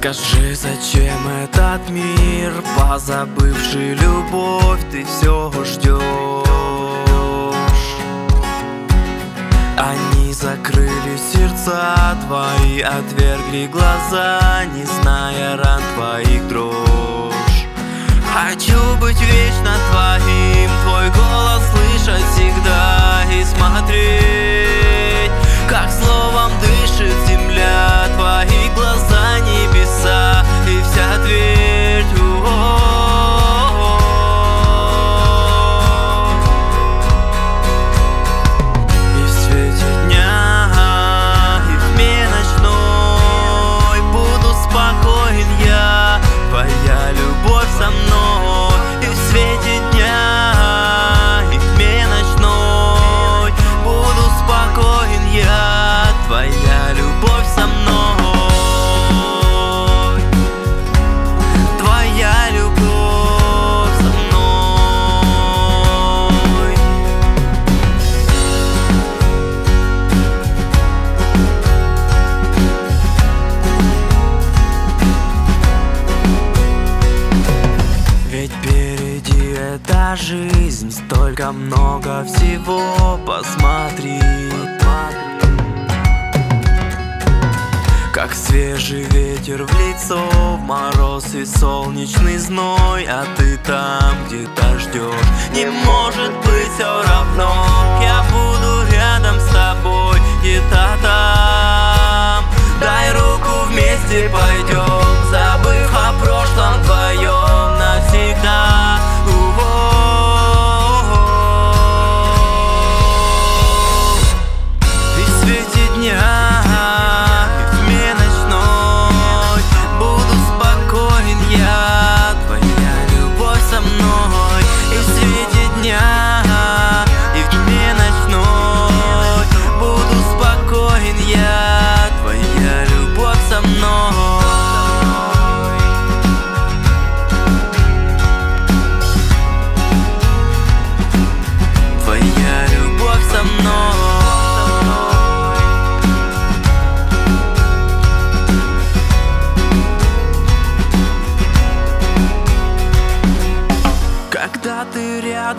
Скажи, зачем этот мир, позабывший любовь, ты все ждешь? Сердца твои, отвергли глаза, не зная ран твоих дрожь. Хочу быть вечно твоим, твой голос слышать всегда и смотреть, как словом дышит земля, твои глаза жизнь. Столько много всего Посмотри. Как свежий ветер в лицо В мороз и солнечный зной. А ты там где-то ждешь Не может быть все равно. Я буду рядом с тобой Где-то там. Дай руку вместе пойдем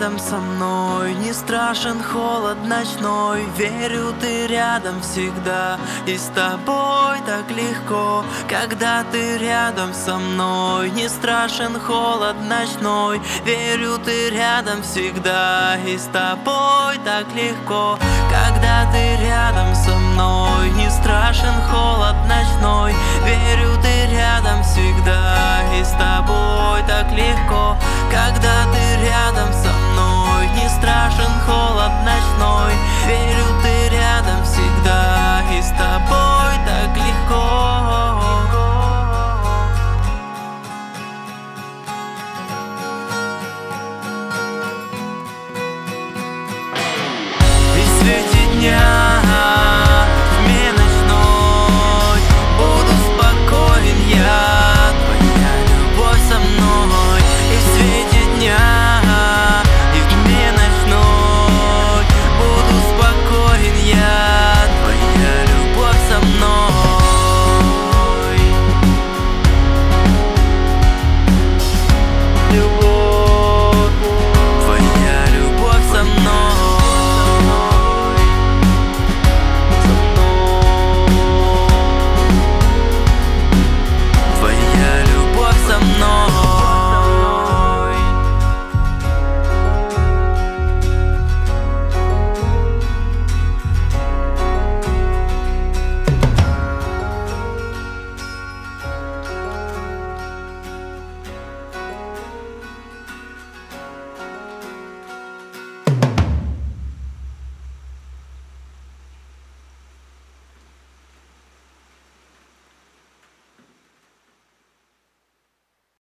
рядом со мной, не страшен холод ночной Верю, ты рядом всегда, и с тобой так легко Когда ты рядом со мной, не страшен холод ночной Верю, ты рядом всегда, и с тобой так легко Когда ты рядом со мной, не страшен холод